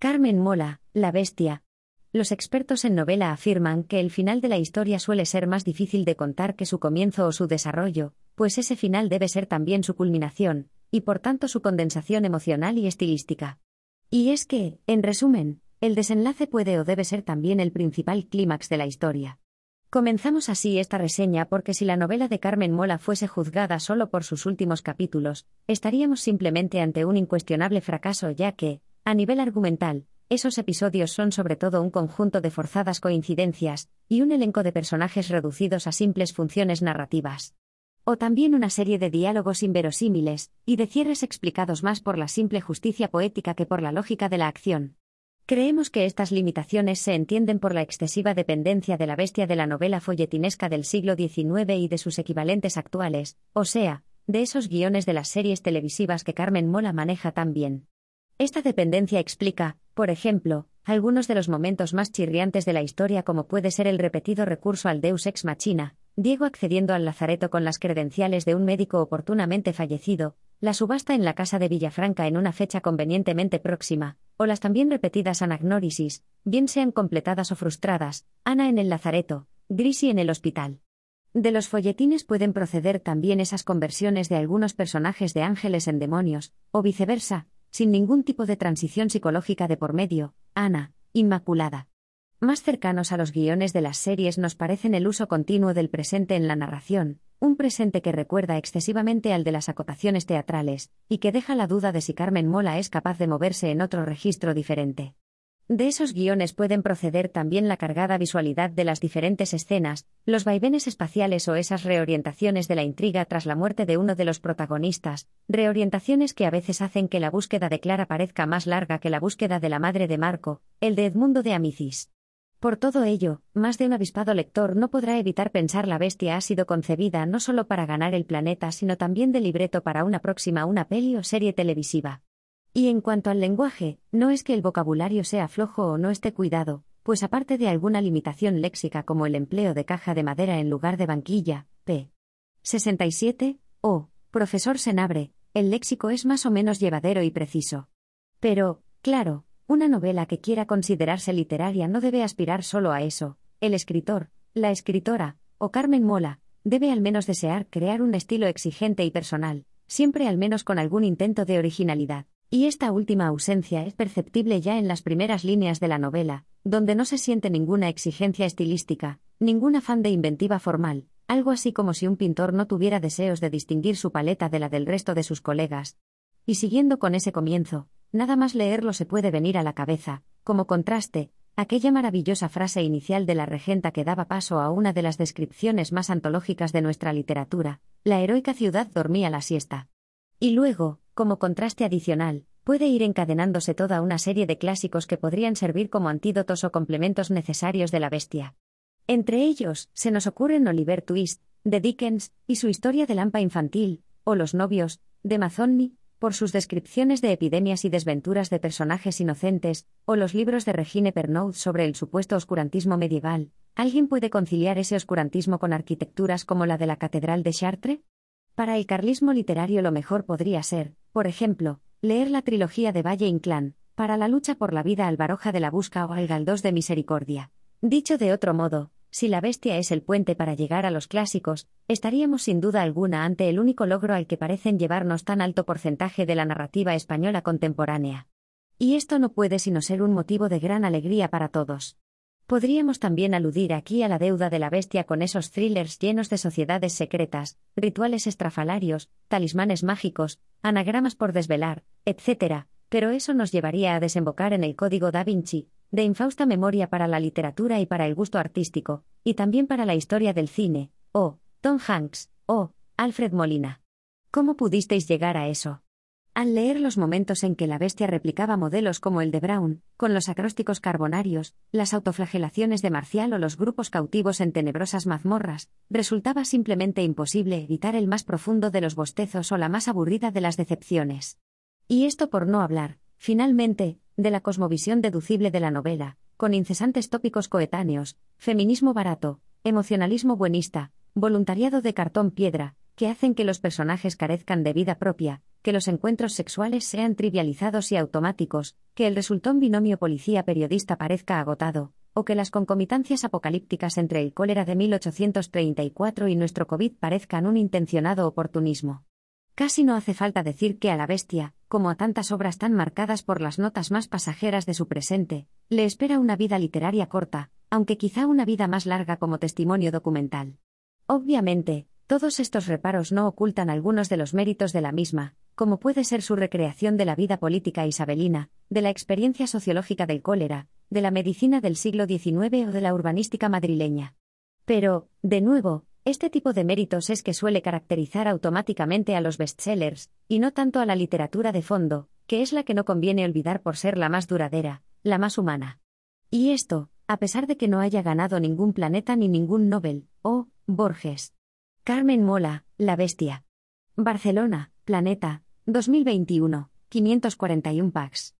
Carmen Mola, La Bestia. Los expertos en novela afirman que el final de la historia suele ser más difícil de contar que su comienzo o su desarrollo, pues ese final debe ser también su culminación, y por tanto su condensación emocional y estilística. Y es que, en resumen, el desenlace puede o debe ser también el principal clímax de la historia. Comenzamos así esta reseña porque si la novela de Carmen Mola fuese juzgada solo por sus últimos capítulos, estaríamos simplemente ante un incuestionable fracaso ya que, a nivel argumental, esos episodios son sobre todo un conjunto de forzadas coincidencias, y un elenco de personajes reducidos a simples funciones narrativas. O también una serie de diálogos inverosímiles, y de cierres explicados más por la simple justicia poética que por la lógica de la acción. Creemos que estas limitaciones se entienden por la excesiva dependencia de la bestia de la novela folletinesca del siglo XIX y de sus equivalentes actuales, o sea, de esos guiones de las series televisivas que Carmen Mola maneja tan bien. Esta dependencia explica, por ejemplo, algunos de los momentos más chirriantes de la historia como puede ser el repetido recurso al Deus ex machina, Diego accediendo al lazareto con las credenciales de un médico oportunamente fallecido, la subasta en la casa de Villafranca en una fecha convenientemente próxima, o las también repetidas anagnórisis, bien sean completadas o frustradas, Ana en el lazareto, Grisi en el hospital. De los folletines pueden proceder también esas conversiones de algunos personajes de ángeles en demonios, o viceversa, sin ningún tipo de transición psicológica de por medio, Ana, Inmaculada. Más cercanos a los guiones de las series nos parecen el uso continuo del presente en la narración, un presente que recuerda excesivamente al de las acotaciones teatrales, y que deja la duda de si Carmen Mola es capaz de moverse en otro registro diferente. De esos guiones pueden proceder también la cargada visualidad de las diferentes escenas, los vaivenes espaciales o esas reorientaciones de la intriga tras la muerte de uno de los protagonistas, reorientaciones que a veces hacen que la búsqueda de Clara parezca más larga que la búsqueda de la madre de Marco, el de Edmundo de Amicis. Por todo ello, más de un avispado lector no podrá evitar pensar la bestia ha sido concebida no solo para ganar el planeta, sino también de libreto para una próxima una peli o serie televisiva. Y en cuanto al lenguaje, no es que el vocabulario sea flojo o no esté cuidado, pues aparte de alguna limitación léxica como el empleo de caja de madera en lugar de banquilla, p. 67, o, profesor Senabre, el léxico es más o menos llevadero y preciso. Pero, claro, una novela que quiera considerarse literaria no debe aspirar solo a eso. El escritor, la escritora, o Carmen Mola, debe al menos desear crear un estilo exigente y personal, siempre al menos con algún intento de originalidad. Y esta última ausencia es perceptible ya en las primeras líneas de la novela, donde no se siente ninguna exigencia estilística, ningún afán de inventiva formal, algo así como si un pintor no tuviera deseos de distinguir su paleta de la del resto de sus colegas. Y siguiendo con ese comienzo, Nada más leerlo se puede venir a la cabeza, como contraste, aquella maravillosa frase inicial de la regenta que daba paso a una de las descripciones más antológicas de nuestra literatura, la heroica ciudad dormía la siesta. Y luego, como contraste adicional, puede ir encadenándose toda una serie de clásicos que podrían servir como antídotos o complementos necesarios de la bestia. Entre ellos, se nos ocurren Oliver Twist, de Dickens, y su historia de lampa infantil, o Los novios, de Mazzoni, por sus descripciones de epidemias y desventuras de personajes inocentes, o los libros de Regine Pernoud sobre el supuesto oscurantismo medieval, ¿alguien puede conciliar ese oscurantismo con arquitecturas como la de la Catedral de Chartres? Para el carlismo literario lo mejor podría ser, por ejemplo, leer la trilogía de Valle Inclán, para la lucha por la vida al Baroja de la Busca o al Galdós de Misericordia. Dicho de otro modo, si la bestia es el puente para llegar a los clásicos, estaríamos sin duda alguna ante el único logro al que parecen llevarnos tan alto porcentaje de la narrativa española contemporánea. Y esto no puede sino ser un motivo de gran alegría para todos. Podríamos también aludir aquí a la deuda de la bestia con esos thrillers llenos de sociedades secretas, rituales estrafalarios, talismanes mágicos, anagramas por desvelar, etc., pero eso nos llevaría a desembocar en el Código da Vinci, de infausta memoria para la literatura y para el gusto artístico, y también para la historia del cine, o Tom Hanks, o Alfred Molina. ¿Cómo pudisteis llegar a eso? Al leer los momentos en que la bestia replicaba modelos como el de Brown, con los acrósticos carbonarios, las autoflagelaciones de Marcial o los grupos cautivos en tenebrosas mazmorras, resultaba simplemente imposible evitar el más profundo de los bostezos o la más aburrida de las decepciones. Y esto por no hablar, finalmente, de la cosmovisión deducible de la novela, con incesantes tópicos coetáneos, feminismo barato, emocionalismo buenista, voluntariado de cartón piedra, que hacen que los personajes carezcan de vida propia, que los encuentros sexuales sean trivializados y automáticos, que el resultón binomio policía-periodista parezca agotado, o que las concomitancias apocalípticas entre el cólera de 1834 y nuestro COVID parezcan un intencionado oportunismo. Casi no hace falta decir que a la bestia, como a tantas obras tan marcadas por las notas más pasajeras de su presente, le espera una vida literaria corta, aunque quizá una vida más larga como testimonio documental. Obviamente, todos estos reparos no ocultan algunos de los méritos de la misma, como puede ser su recreación de la vida política isabelina, de la experiencia sociológica del cólera, de la medicina del siglo XIX o de la urbanística madrileña. Pero, de nuevo, este tipo de méritos es que suele caracterizar automáticamente a los bestsellers, y no tanto a la literatura de fondo, que es la que no conviene olvidar por ser la más duradera, la más humana. Y esto, a pesar de que no haya ganado ningún planeta ni ningún Nobel, o, Borges. Carmen Mola, La Bestia. Barcelona, Planeta, 2021, 541 packs.